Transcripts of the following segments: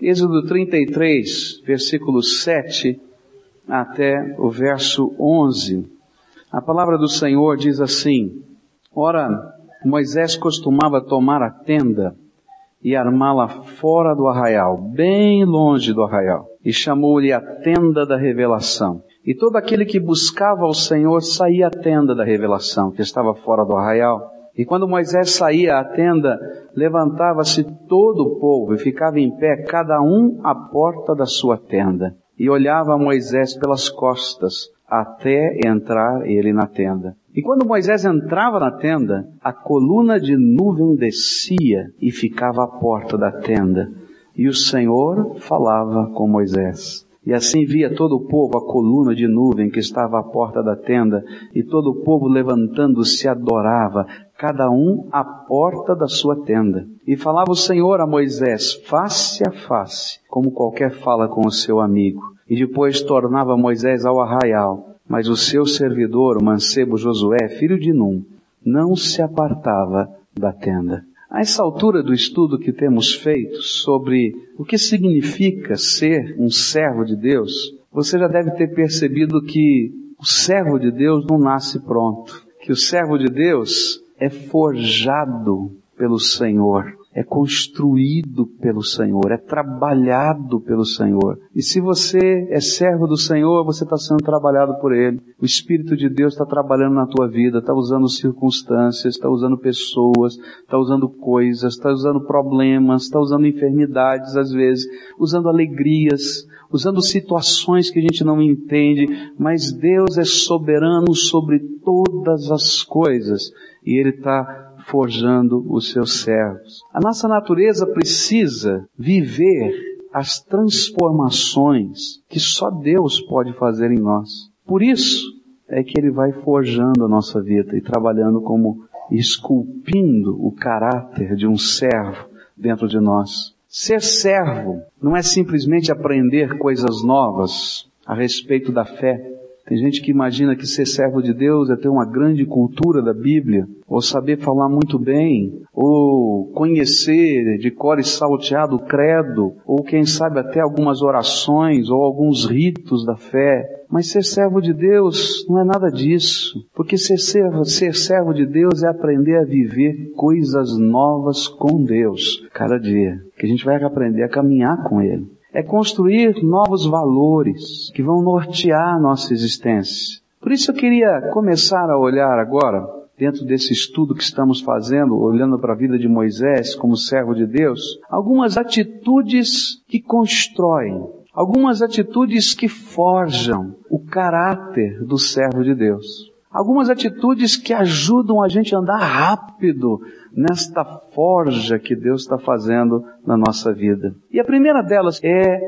Êxodo 33, versículo 7 até o verso 11. A palavra do Senhor diz assim: Ora, Moisés costumava tomar a tenda e armá-la fora do arraial, bem longe do arraial, e chamou-lhe a tenda da revelação. E todo aquele que buscava o Senhor saía à tenda da revelação, que estava fora do arraial. E quando Moisés saía à tenda, levantava-se todo o povo e ficava em pé, cada um à porta da sua tenda, e olhava Moisés pelas costas, até entrar ele na tenda. E quando Moisés entrava na tenda, a coluna de nuvem descia e ficava à porta da tenda. E o Senhor falava com Moisés. E assim via todo o povo a coluna de nuvem que estava à porta da tenda, e todo o povo levantando-se adorava, cada um à porta da sua tenda. E falava o Senhor a Moisés face a face, como qualquer fala com o seu amigo. E depois tornava Moisés ao arraial, mas o seu servidor, o mancebo Josué, filho de Num, não se apartava da tenda. A essa altura do estudo que temos feito sobre o que significa ser um servo de Deus, você já deve ter percebido que o servo de Deus não nasce pronto, que o servo de Deus é forjado pelo Senhor é construído pelo Senhor, é trabalhado pelo Senhor. E se você é servo do Senhor, você está sendo trabalhado por Ele. O Espírito de Deus está trabalhando na tua vida, está usando circunstâncias, está usando pessoas, está usando coisas, está usando problemas, está usando enfermidades às vezes, usando alegrias, usando situações que a gente não entende, mas Deus é soberano sobre todas as coisas e Ele está forjando os seus servos. A nossa natureza precisa viver as transformações que só Deus pode fazer em nós. Por isso é que Ele vai forjando a nossa vida e trabalhando como esculpindo o caráter de um servo dentro de nós. Ser servo não é simplesmente aprender coisas novas a respeito da fé, tem gente que imagina que ser servo de Deus é ter uma grande cultura da Bíblia, ou saber falar muito bem, ou conhecer de cor e salteado o credo, ou quem sabe até algumas orações ou alguns ritos da fé. Mas ser servo de Deus não é nada disso, porque ser servo, ser servo de Deus é aprender a viver coisas novas com Deus cada dia, que a gente vai aprender a caminhar com Ele é construir novos valores que vão nortear nossa existência. Por isso eu queria começar a olhar agora, dentro desse estudo que estamos fazendo, olhando para a vida de Moisés como servo de Deus, algumas atitudes que constroem, algumas atitudes que forjam o caráter do servo de Deus. Algumas atitudes que ajudam a gente a andar rápido nesta forja que Deus está fazendo na nossa vida. E a primeira delas é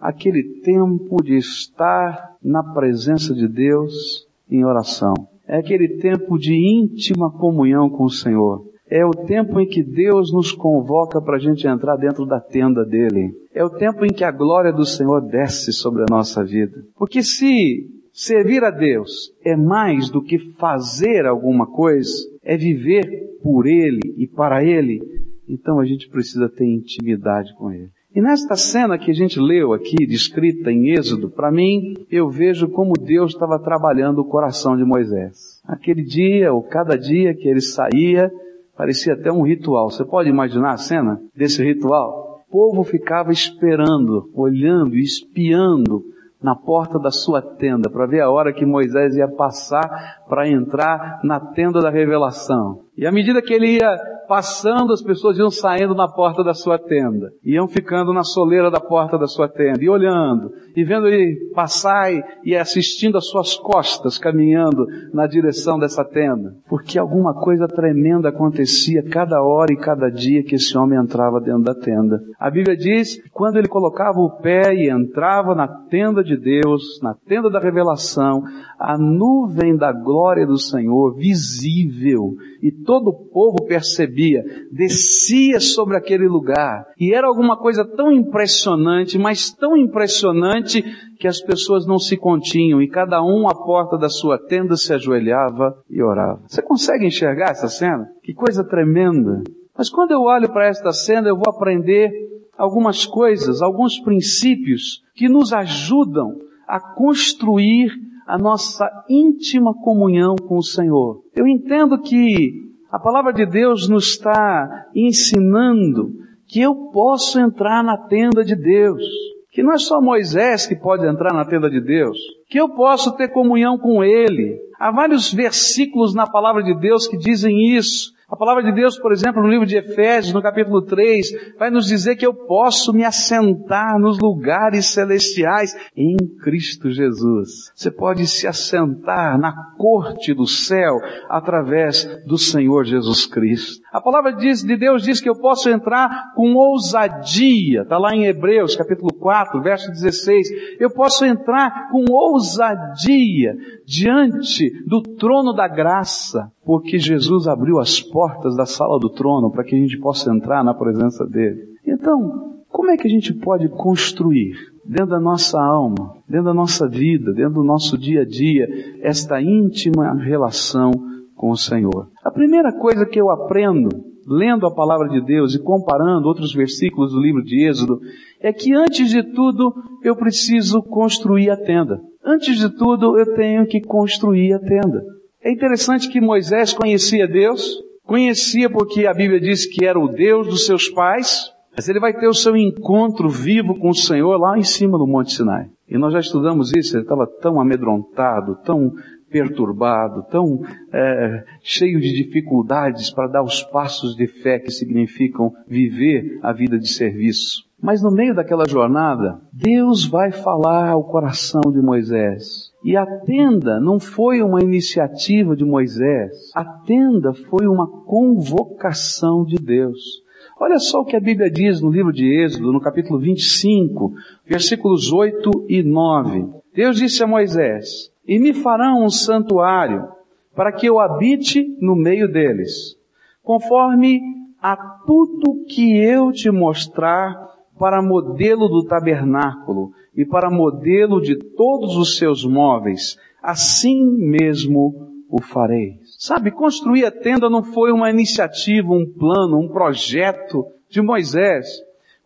aquele tempo de estar na presença de Deus em oração. É aquele tempo de íntima comunhão com o Senhor. É o tempo em que Deus nos convoca para a gente entrar dentro da tenda dele. É o tempo em que a glória do Senhor desce sobre a nossa vida. Porque se servir a Deus é mais do que fazer alguma coisa, é viver por Ele e para Ele, então a gente precisa ter intimidade com Ele. E nesta cena que a gente leu aqui, descrita em Êxodo, para mim, eu vejo como Deus estava trabalhando o coração de Moisés. Aquele dia, ou cada dia que ele saía, parecia até um ritual. Você pode imaginar a cena desse ritual? O povo ficava esperando, olhando, espiando na porta da sua tenda para ver a hora que Moisés ia passar para entrar na tenda da revelação. E à medida que ele ia passando, as pessoas iam saindo na porta da sua tenda, iam ficando na soleira da porta da sua tenda, e olhando, e vendo ele passar e, assistindo as suas costas caminhando na direção dessa tenda, porque alguma coisa tremenda acontecia cada hora e cada dia que esse homem entrava dentro da tenda. A Bíblia diz quando ele colocava o pé e entrava na tenda de Deus, na tenda da revelação, a nuvem da glória do Senhor visível e todo o povo percebia, descia sobre aquele lugar. E era alguma coisa tão impressionante, mas tão impressionante que as pessoas não se continham e cada um à porta da sua tenda se ajoelhava e orava. Você consegue enxergar essa cena? Que coisa tremenda. Mas quando eu olho para esta cena, eu vou aprender algumas coisas, alguns princípios que nos ajudam a construir a nossa íntima comunhão com o Senhor. Eu entendo que a palavra de Deus nos está ensinando que eu posso entrar na tenda de Deus, que não é só Moisés que pode entrar na tenda de Deus, que eu posso ter comunhão com Ele. Há vários versículos na palavra de Deus que dizem isso. A palavra de Deus, por exemplo, no livro de Efésios, no capítulo 3, vai nos dizer que eu posso me assentar nos lugares celestiais em Cristo Jesus. Você pode se assentar na corte do céu através do Senhor Jesus Cristo. A palavra de Deus diz que eu posso entrar com ousadia, está lá em Hebreus capítulo 4, verso 16. Eu posso entrar com ousadia diante do trono da graça, porque Jesus abriu as portas da sala do trono para que a gente possa entrar na presença dele. Então, como é que a gente pode construir dentro da nossa alma, dentro da nossa vida, dentro do nosso dia a dia, esta íntima relação com o Senhor? A primeira coisa que eu aprendo lendo a palavra de Deus e comparando outros versículos do livro de Êxodo, é que antes de tudo eu preciso construir a tenda. Antes de tudo eu tenho que construir a tenda. É interessante que Moisés conhecia Deus, conhecia porque a Bíblia diz que era o Deus dos seus pais, mas ele vai ter o seu encontro vivo com o Senhor lá em cima do Monte Sinai. E nós já estudamos isso, ele estava tão amedrontado, tão perturbado, tão é, cheio de dificuldades para dar os passos de fé que significam viver a vida de serviço. Mas no meio daquela jornada, Deus vai falar ao coração de Moisés. E a tenda não foi uma iniciativa de Moisés. A tenda foi uma convocação de Deus. Olha só o que a Bíblia diz no livro de Êxodo, no capítulo 25, versículos 8 e 9. Deus disse a Moisés, e me farão um santuário para que eu habite no meio deles, conforme a tudo que eu te mostrar para modelo do tabernáculo e para modelo de todos os seus móveis, assim mesmo o farei. Sabe, construir a tenda não foi uma iniciativa, um plano, um projeto de Moisés.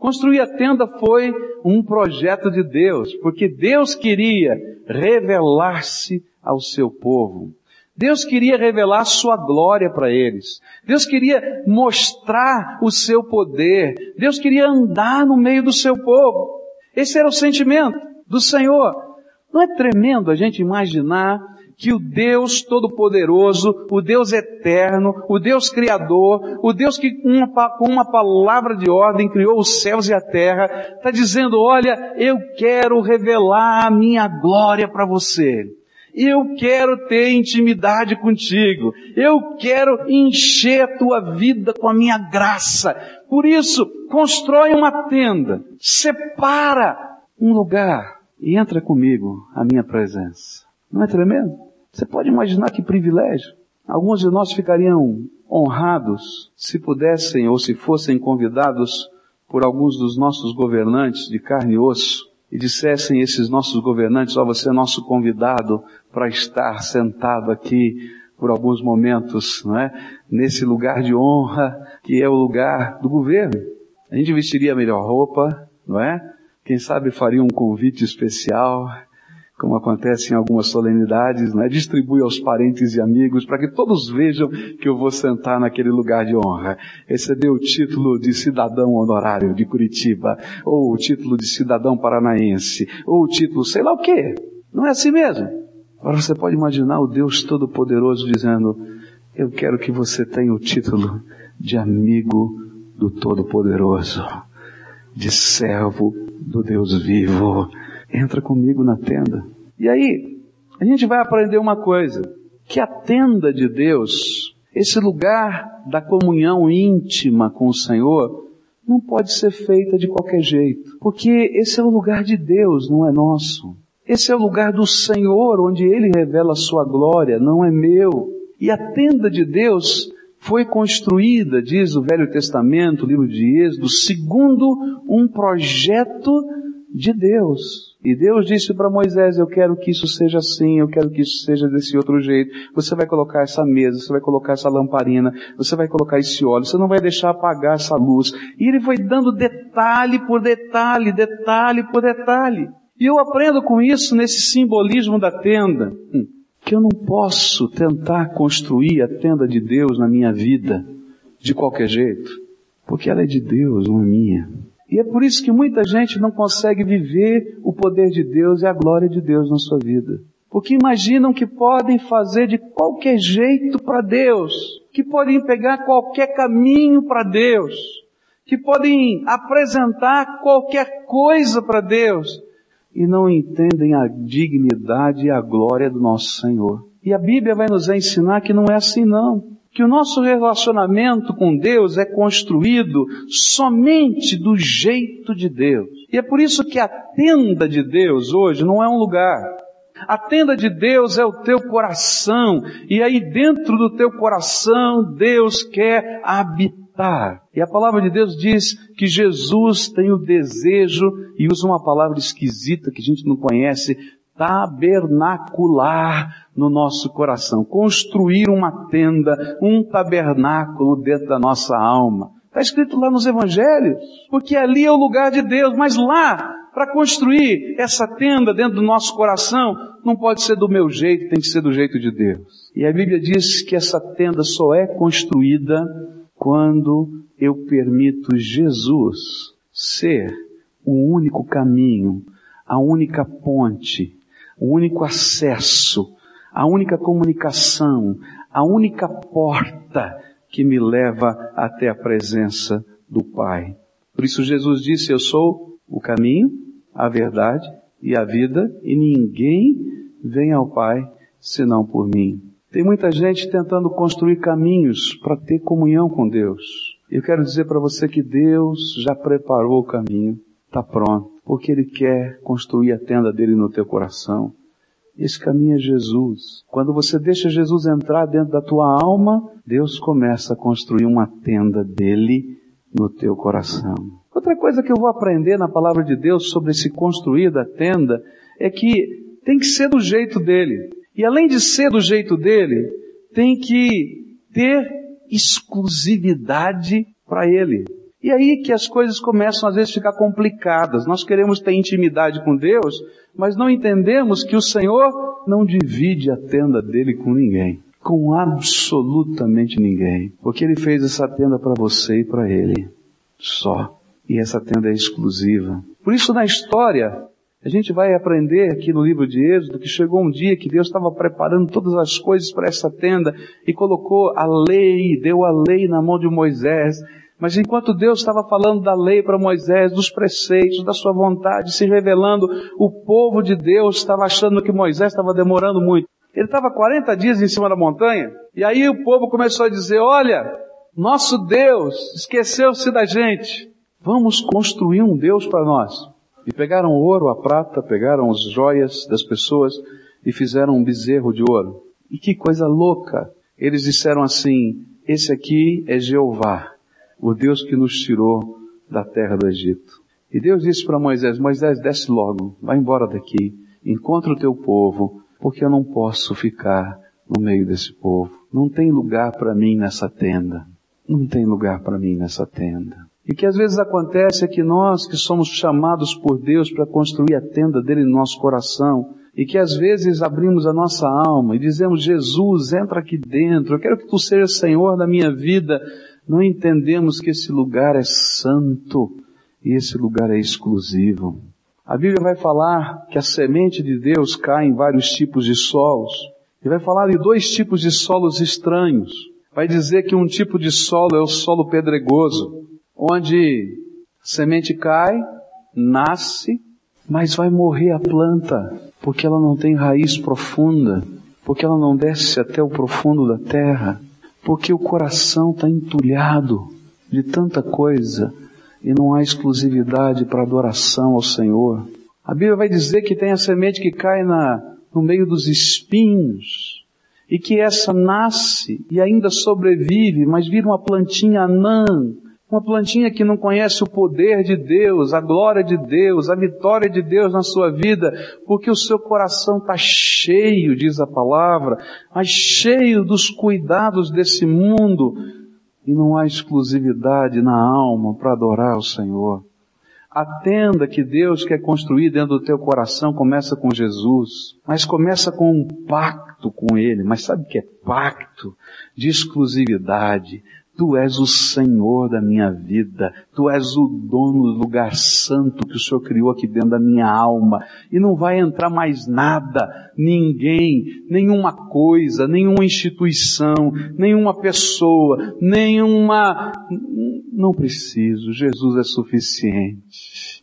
Construir a tenda foi um projeto de Deus, porque Deus queria revelar-se ao seu povo. Deus queria revelar sua glória para eles. Deus queria mostrar o seu poder. Deus queria andar no meio do seu povo. Esse era o sentimento do Senhor. Não é tremendo a gente imaginar que o Deus Todo-Poderoso, o Deus Eterno, o Deus Criador, o Deus que com uma, com uma palavra de ordem criou os céus e a terra, está dizendo, olha, eu quero revelar a minha glória para você. Eu quero ter intimidade contigo. Eu quero encher a tua vida com a minha graça. Por isso, constrói uma tenda, separa um lugar e entra comigo a minha presença. Não é tremendo? Você pode imaginar que privilégio. Alguns de nós ficariam honrados se pudessem ou se fossem convidados por alguns dos nossos governantes de carne e osso e dissessem esses nossos governantes, ó, oh, você é nosso convidado para estar sentado aqui por alguns momentos, não é? Nesse lugar de honra que é o lugar do governo. A gente vestiria a melhor roupa, não é? Quem sabe faria um convite especial, como acontece em algumas solenidades, né? distribui aos parentes e amigos para que todos vejam que eu vou sentar naquele lugar de honra. Receber o título de cidadão honorário de Curitiba, ou o título de cidadão paranaense, ou o título sei lá o quê. Não é assim mesmo? Agora você pode imaginar o Deus Todo-Poderoso dizendo, eu quero que você tenha o título de amigo do Todo-Poderoso, de servo do Deus vivo entra comigo na tenda. E aí, a gente vai aprender uma coisa, que a tenda de Deus, esse lugar da comunhão íntima com o Senhor, não pode ser feita de qualquer jeito, porque esse é o lugar de Deus, não é nosso. Esse é o lugar do Senhor, onde Ele revela a sua glória, não é meu. E a tenda de Deus foi construída, diz o Velho Testamento, o livro de Êxodo, segundo um projeto de Deus. E Deus disse para Moisés: Eu quero que isso seja assim, eu quero que isso seja desse outro jeito. Você vai colocar essa mesa, você vai colocar essa lamparina, você vai colocar esse óleo, você não vai deixar apagar essa luz. E ele foi dando detalhe por detalhe, detalhe por detalhe. E eu aprendo com isso nesse simbolismo da tenda, hum, que eu não posso tentar construir a tenda de Deus na minha vida de qualquer jeito, porque ela é de Deus, não é minha. E é por isso que muita gente não consegue viver o poder de Deus e a glória de Deus na sua vida. Porque imaginam que podem fazer de qualquer jeito para Deus, que podem pegar qualquer caminho para Deus, que podem apresentar qualquer coisa para Deus e não entendem a dignidade e a glória do nosso Senhor. E a Bíblia vai nos ensinar que não é assim não que o nosso relacionamento com Deus é construído somente do jeito de Deus. E é por isso que a tenda de Deus hoje não é um lugar. A tenda de Deus é o teu coração, e aí dentro do teu coração Deus quer habitar. E a palavra de Deus diz que Jesus tem o desejo, e usa uma palavra esquisita que a gente não conhece, tabernacular no nosso coração. Construir uma tenda, um tabernáculo dentro da nossa alma. Está escrito lá nos evangelhos, porque ali é o lugar de Deus, mas lá, para construir essa tenda dentro do nosso coração, não pode ser do meu jeito, tem que ser do jeito de Deus. E a Bíblia diz que essa tenda só é construída quando eu permito Jesus ser o único caminho, a única ponte, o único acesso, a única comunicação, a única porta que me leva até a presença do Pai. Por isso Jesus disse, eu sou o caminho, a verdade e a vida, e ninguém vem ao Pai senão por mim. Tem muita gente tentando construir caminhos para ter comunhão com Deus. Eu quero dizer para você que Deus já preparou o caminho, está pronto porque Ele quer construir a tenda dele no teu coração. Esse caminho é Jesus. Quando você deixa Jesus entrar dentro da tua alma, Deus começa a construir uma tenda dele no teu coração. Outra coisa que eu vou aprender na palavra de Deus sobre esse construir da tenda é que tem que ser do jeito dele. E além de ser do jeito dele, tem que ter exclusividade para ele. E aí que as coisas começam às vezes a ficar complicadas. Nós queremos ter intimidade com Deus, mas não entendemos que o Senhor não divide a tenda dele com ninguém. Com absolutamente ninguém. Porque Ele fez essa tenda para você e para Ele. Só. E essa tenda é exclusiva. Por isso na história, a gente vai aprender aqui no livro de Êxodo que chegou um dia que Deus estava preparando todas as coisas para essa tenda e colocou a lei, deu a lei na mão de Moisés mas enquanto Deus estava falando da lei para Moisés, dos preceitos, da sua vontade, se revelando, o povo de Deus estava achando que Moisés estava demorando muito. Ele estava 40 dias em cima da montanha, e aí o povo começou a dizer, olha, nosso Deus esqueceu-se da gente. Vamos construir um Deus para nós. E pegaram ouro, a prata, pegaram as joias das pessoas e fizeram um bezerro de ouro. E que coisa louca! Eles disseram assim, esse aqui é Jeová, o Deus que nos tirou da terra do Egito. E Deus disse para Moisés, Moisés, desce logo, vai embora daqui, encontra o teu povo, porque eu não posso ficar no meio desse povo. Não tem lugar para mim nessa tenda. Não tem lugar para mim nessa tenda. E que às vezes acontece é que nós que somos chamados por Deus para construir a tenda dele no nosso coração, e que às vezes abrimos a nossa alma e dizemos, Jesus, entra aqui dentro, eu quero que tu sejas Senhor da minha vida, não entendemos que esse lugar é santo e esse lugar é exclusivo. A Bíblia vai falar que a semente de Deus cai em vários tipos de solos. E vai falar de dois tipos de solos estranhos. Vai dizer que um tipo de solo é o solo pedregoso, onde a semente cai, nasce, mas vai morrer a planta, porque ela não tem raiz profunda, porque ela não desce até o profundo da terra porque o coração está entulhado de tanta coisa e não há exclusividade para adoração ao Senhor. A Bíblia vai dizer que tem a semente que cai na, no meio dos espinhos e que essa nasce e ainda sobrevive, mas vira uma plantinha anã, Uma plantinha que não conhece o poder de Deus, a glória de Deus, a vitória de Deus na sua vida, porque o seu coração está cheio, diz a palavra, mas cheio dos cuidados desse mundo, e não há exclusividade na alma para adorar o Senhor. A tenda que Deus quer construir dentro do teu coração começa com Jesus, mas começa com um pacto com Ele. Mas sabe o que é pacto? De exclusividade, Tu és o Senhor da minha vida. Tu és o dono do lugar santo que o Senhor criou aqui dentro da minha alma. E não vai entrar mais nada, ninguém, nenhuma coisa, nenhuma instituição, nenhuma pessoa, nenhuma... Não preciso. Jesus é suficiente.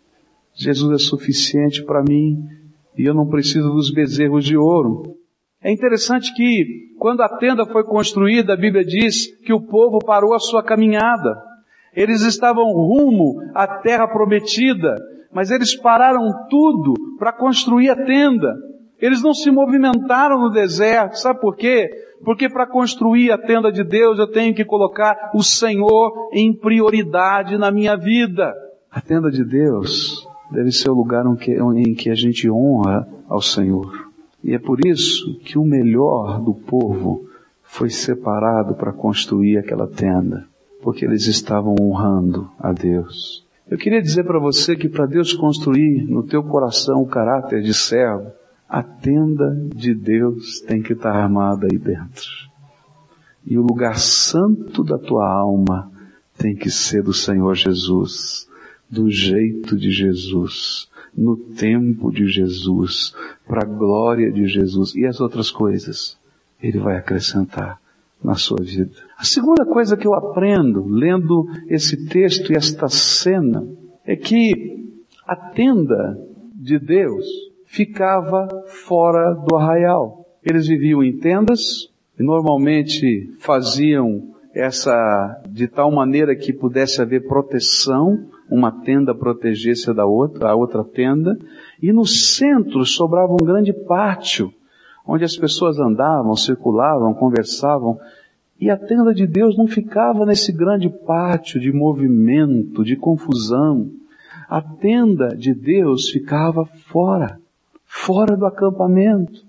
Jesus é suficiente para mim. E eu não preciso dos bezerros de ouro. É interessante que, quando a tenda foi construída, a Bíblia diz que o povo parou a sua caminhada. Eles estavam rumo à terra prometida, mas eles pararam tudo para construir a tenda. Eles não se movimentaram no deserto, sabe por quê? Porque para construir a tenda de Deus eu tenho que colocar o Senhor em prioridade na minha vida. A tenda de Deus deve ser o lugar em que a gente honra ao Senhor. E é por isso que o melhor do povo foi separado para construir aquela tenda, porque eles estavam honrando a Deus. Eu queria dizer para você que para Deus construir no teu coração o caráter de servo, a tenda de Deus tem que estar armada aí dentro. E o lugar santo da tua alma tem que ser do Senhor Jesus, do jeito de Jesus, no tempo de Jesus, para a glória de Jesus e as outras coisas, Ele vai acrescentar na sua vida. A segunda coisa que eu aprendo lendo esse texto e esta cena é que a tenda de Deus ficava fora do arraial. Eles viviam em tendas e normalmente faziam essa de tal maneira que pudesse haver proteção uma tenda protegesse da outra, a outra tenda, e no centro sobrava um grande pátio, onde as pessoas andavam, circulavam, conversavam, e a tenda de Deus não ficava nesse grande pátio de movimento, de confusão. A tenda de Deus ficava fora, fora do acampamento.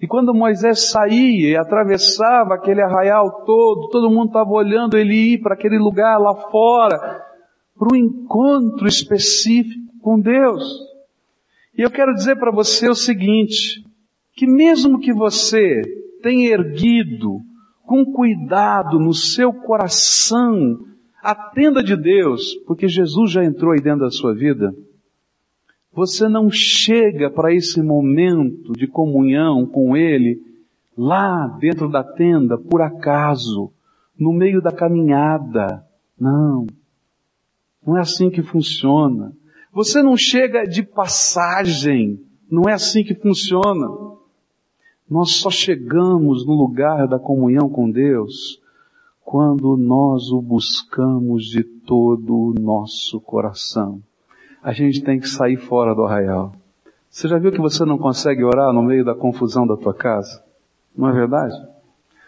E quando Moisés saía e atravessava aquele arraial todo, todo mundo estava olhando ele ir para aquele lugar lá fora, para um encontro específico com Deus. E eu quero dizer para você o seguinte, que mesmo que você tenha erguido com cuidado no seu coração a tenda de Deus, porque Jesus já entrou aí dentro da sua vida, você não chega para esse momento de comunhão com Ele lá dentro da tenda por acaso, no meio da caminhada. Não. Não é assim que funciona. Você não chega de passagem. Não é assim que funciona. Nós só chegamos no lugar da comunhão com Deus quando nós o buscamos de todo o nosso coração. A gente tem que sair fora do arraial. Você já viu que você não consegue orar no meio da confusão da tua casa? Não é verdade?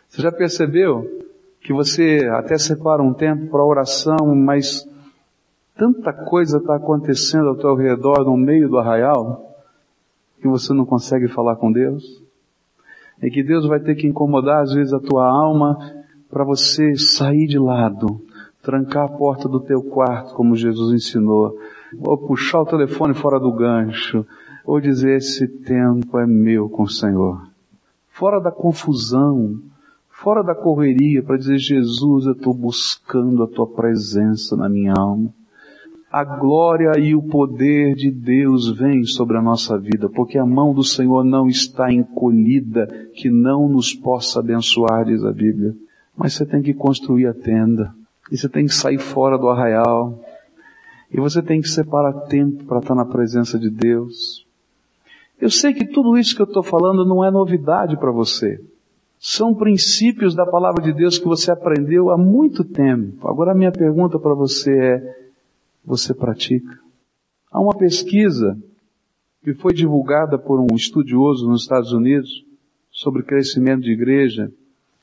Você já percebeu que você até separa um tempo para oração, mas Tanta coisa está acontecendo ao teu redor no meio do arraial que você não consegue falar com Deus. E que Deus vai ter que incomodar às vezes a tua alma para você sair de lado, trancar a porta do teu quarto, como Jesus ensinou, ou puxar o telefone fora do gancho, ou dizer esse tempo é meu com o Senhor. Fora da confusão, fora da correria, para dizer Jesus, eu estou buscando a tua presença na minha alma a glória e o poder de Deus vem sobre a nossa vida, porque a mão do Senhor não está encolhida, que não nos possa abençoar, diz a Bíblia. Mas você tem que construir a tenda, e você tem que sair fora do arraial, e você tem que separar tempo para estar na presença de Deus. Eu sei que tudo isso que eu estou falando não é novidade para você. São princípios da palavra de Deus que você aprendeu há muito tempo. Agora a minha pergunta para você é, você pratica. Há uma pesquisa que foi divulgada por um estudioso nos Estados Unidos sobre crescimento de igreja.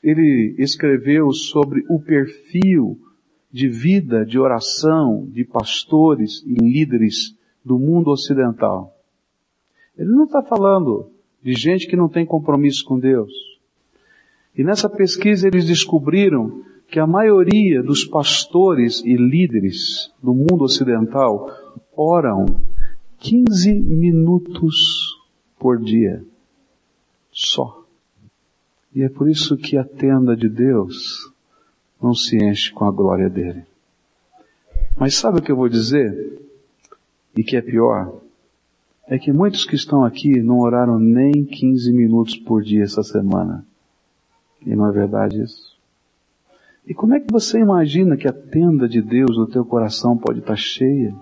Ele escreveu sobre o perfil de vida, de oração, de pastores e líderes do mundo ocidental. Ele não está falando de gente que não tem compromisso com Deus. E nessa pesquisa eles descobriram que a maioria dos pastores e líderes do mundo ocidental oram 15 minutos por dia. Só. E é por isso que a tenda de Deus não se enche com a glória dele. Mas sabe o que eu vou dizer? E que é pior? É que muitos que estão aqui não oraram nem 15 minutos por dia essa semana. E não é verdade isso? E como é que você imagina que a tenda de Deus no teu coração pode estar cheia?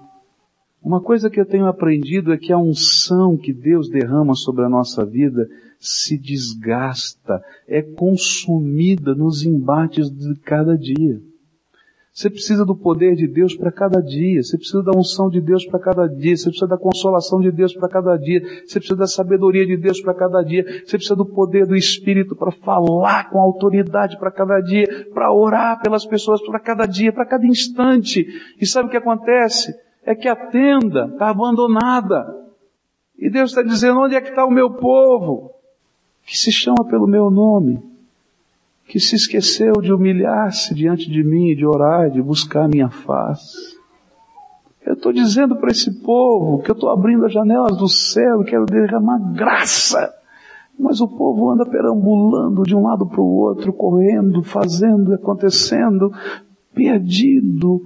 Uma coisa que eu tenho aprendido é que a unção que Deus derrama sobre a nossa vida se desgasta, é consumida nos embates de cada dia. Você precisa do poder de Deus para cada dia. Você precisa da unção de Deus para cada dia. Você precisa da consolação de Deus para cada dia. Você precisa da sabedoria de Deus para cada dia. Você precisa do poder do Espírito para falar com autoridade para cada dia, para orar pelas pessoas para cada dia, para cada instante. E sabe o que acontece? É que a tenda está abandonada. E Deus está dizendo, onde é que está o meu povo? Que se chama pelo meu nome que se esqueceu de humilhar-se diante de mim, de orar, de buscar a minha face. Eu estou dizendo para esse povo que eu estou abrindo as janelas do céu e quero derramar graça. Mas o povo anda perambulando de um lado para o outro, correndo, fazendo, acontecendo, perdido,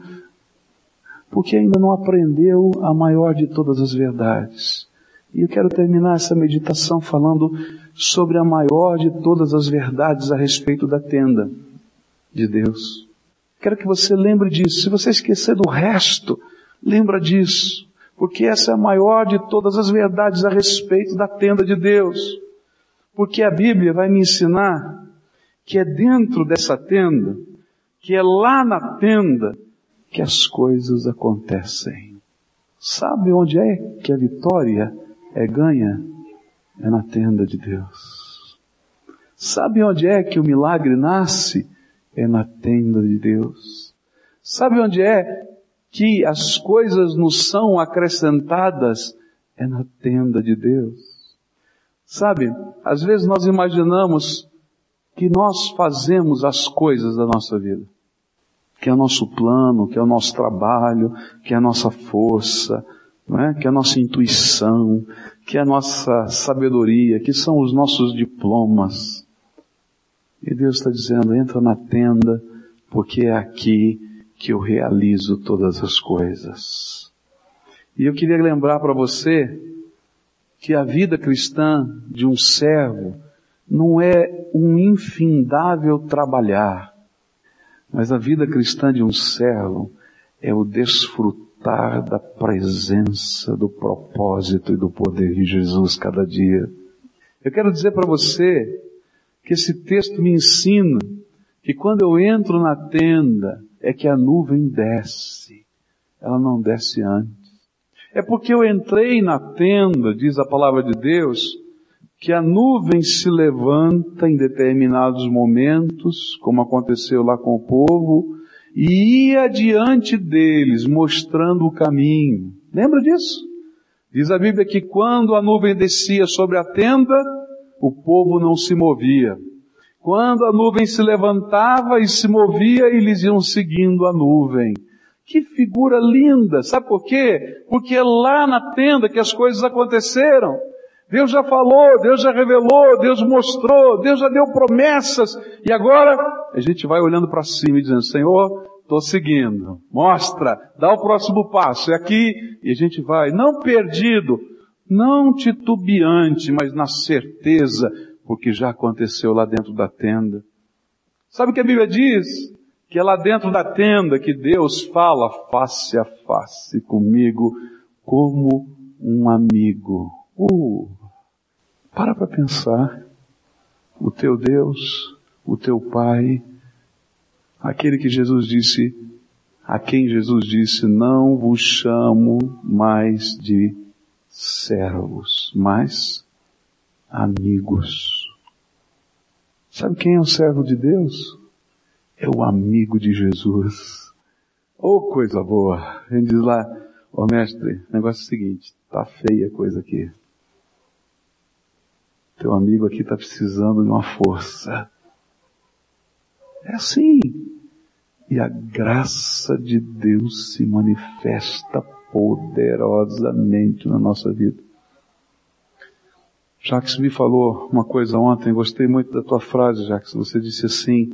porque ainda não aprendeu a maior de todas as verdades. E eu quero terminar essa meditação falando sobre a maior de todas as verdades a respeito da tenda de Deus. Quero que você lembre disso. Se você esquecer do resto, lembra disso. Porque essa é a maior de todas as verdades a respeito da tenda de Deus. Porque a Bíblia vai me ensinar que é dentro dessa tenda, que é lá na tenda, que as coisas acontecem. Sabe onde é que a vitória é ganha? É na tenda de Deus. Sabe onde é que o milagre nasce? É na tenda de Deus. Sabe onde é que as coisas nos são acrescentadas? É na tenda de Deus. Sabe, às vezes nós imaginamos que nós fazemos as coisas da nossa vida. Que é o nosso plano, que é o nosso trabalho, que é a nossa força, não é? que é a nossa intuição, que é a nossa sabedoria, que são os nossos diplomas. E Deus está dizendo, entra na tenda, porque é aqui que eu realizo todas as coisas. E eu queria lembrar para você que a vida cristã de um servo não é um infindável trabalhar, mas a vida cristã de um servo é o desfrutar desfrutar da presença, do propósito e do poder de Jesus cada dia. Eu quero dizer para você que esse texto me ensina que quando eu entro na tenda é que a nuvem desce. Ela não desce antes. É porque eu entrei na tenda, diz a palavra de Deus, que a nuvem se levanta em determinados momentos, como aconteceu lá com o povo, e ia diante deles, mostrando o caminho. Lembra disso? Diz a Bíblia que quando a nuvem descia sobre a tenda, o povo não se movia. Quando a nuvem se levantava e se movia, eles iam seguindo a nuvem. Que figura linda! Sabe por quê? Porque é lá na tenda que as coisas aconteceram. Deus já falou, Deus já revelou, Deus mostrou, Deus já deu promessas. E agora a gente vai olhando para cima e dizendo, Senhor, estou seguindo. Mostra, dá o próximo passo. É aqui e a gente vai, não perdido, não titubeante, mas na certeza, porque já aconteceu lá dentro da tenda. Sabe o que a Bíblia diz? Que é lá dentro da tenda que Deus fala face a face comigo como um amigo. Uh, para para pensar. O teu Deus, o teu Pai, aquele que Jesus disse, a quem Jesus disse, não vos chamo mais de servos, mas amigos. Sabe quem é o servo de Deus? É o amigo de Jesus. Oh, coisa boa! Ele diz lá, ô oh, mestre, negócio é o seguinte, tá feia a coisa aqui. Teu amigo aqui está precisando de uma força. É assim. E a graça de Deus se manifesta poderosamente na nossa vida. Jacques me falou uma coisa ontem, gostei muito da tua frase, Jacques. Você disse assim: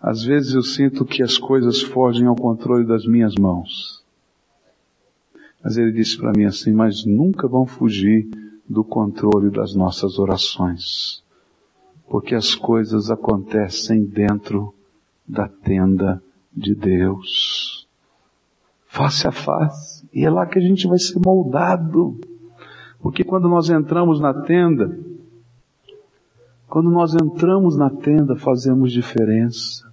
às vezes eu sinto que as coisas fogem ao controle das minhas mãos. Mas ele disse para mim assim: mas nunca vão fugir do controle das nossas orações, porque as coisas acontecem dentro da tenda de Deus, face a face, e é lá que a gente vai ser moldado. Porque quando nós entramos na tenda, quando nós entramos na tenda, fazemos diferença.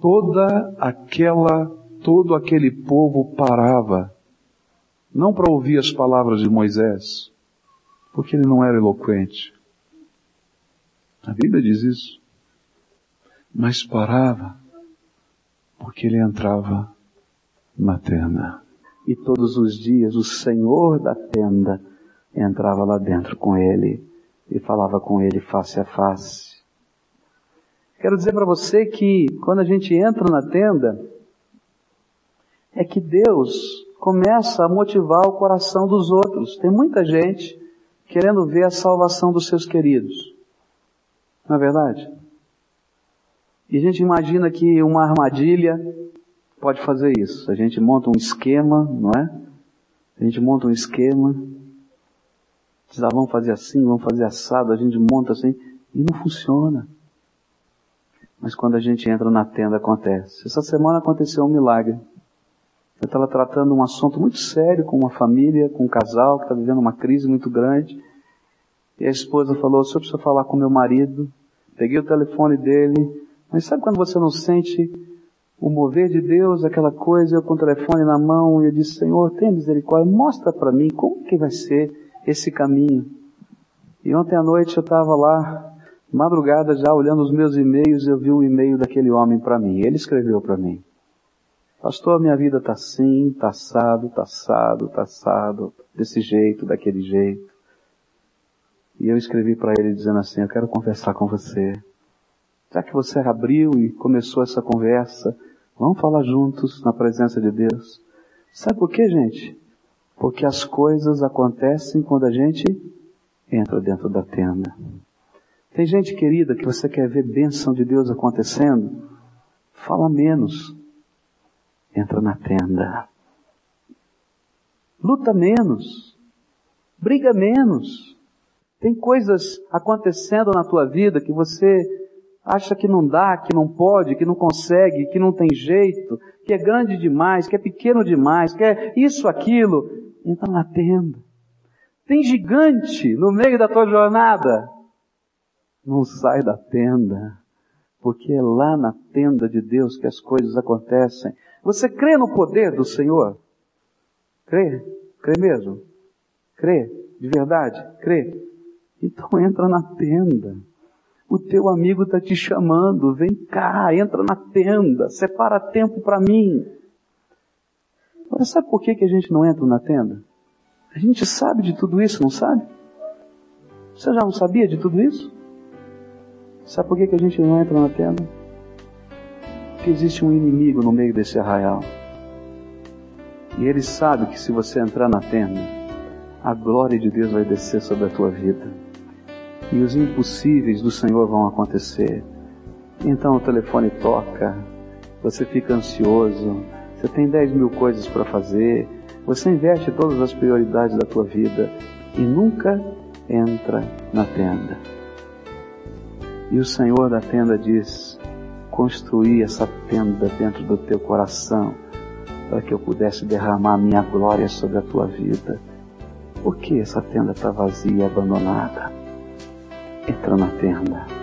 Toda aquela, todo aquele povo parava, não para ouvir as palavras de Moisés, porque ele não era eloquente. A Bíblia diz isso. Mas parava, porque ele entrava na tenda e todos os dias o Senhor da tenda entrava lá dentro com ele e falava com ele face a face. Quero dizer para você que quando a gente entra na tenda, é que Deus começa a motivar o coração dos outros. Tem muita gente querendo ver a salvação dos seus queridos. Não é verdade? E a gente imagina que uma armadilha pode fazer isso. A gente monta um esquema, não é? A gente monta um esquema, diz, ah, vamos fazer assim, vamos fazer assado, a gente monta assim, e não funciona. Mas quando a gente entra na tenda acontece. Essa semana aconteceu um milagre. Eu estava tratando um assunto muito sério com uma família, com um casal que está vivendo uma crise muito grande. E a esposa falou, o senhor precisa falar com meu marido. Peguei o telefone dele. Mas sabe quando você não sente o mover de Deus, aquela coisa, eu com o telefone na mão, e eu disse, Senhor, tenha misericórdia, mostra para mim como que vai ser esse caminho. E ontem à noite eu estava lá, madrugada já, olhando os meus e-mails, eu vi um e-mail daquele homem para mim. Ele escreveu para mim. Pastor, minha vida está assim, está assado, está assado, está assado, desse jeito, daquele jeito. E eu escrevi para ele dizendo assim, eu quero conversar com você. Já que você abriu e começou essa conversa, Vamos falar juntos na presença de Deus. Sabe por quê, gente? Porque as coisas acontecem quando a gente entra dentro da tenda. Tem gente querida que você quer ver bênção de Deus acontecendo? Fala menos. Entra na tenda. Luta menos. Briga menos. Tem coisas acontecendo na tua vida que você acha que não dá, que não pode, que não consegue, que não tem jeito, que é grande demais, que é pequeno demais, que é isso, aquilo, entra na tenda. Tem gigante no meio da tua jornada. Não sai da tenda, porque é lá na tenda de Deus que as coisas acontecem. Você crê no poder do Senhor? Crê? Crê mesmo? Crê? De verdade? Crê? Então entra na tenda. O teu amigo está te chamando, vem cá, entra na tenda, separa tempo para mim. Agora sabe por que, que a gente não entra na tenda? A gente sabe de tudo isso, não sabe? Você já não sabia de tudo isso? Sabe por que, que a gente não entra na tenda? Porque existe um inimigo no meio desse arraial. E ele sabe que se você entrar na tenda, a glória de Deus vai descer sobre a tua vida e os impossíveis do Senhor vão acontecer. Então o telefone toca, você fica ansioso, você tem 10 mil coisas para fazer, você investe todas as prioridades da tua vida e nunca entra na tenda. E o Senhor da tenda diz: construí essa tenda dentro do teu coração para que eu pudesse derramar minha glória sobre a tua vida. Por que essa tenda está vazia e abandonada? entra na tenda.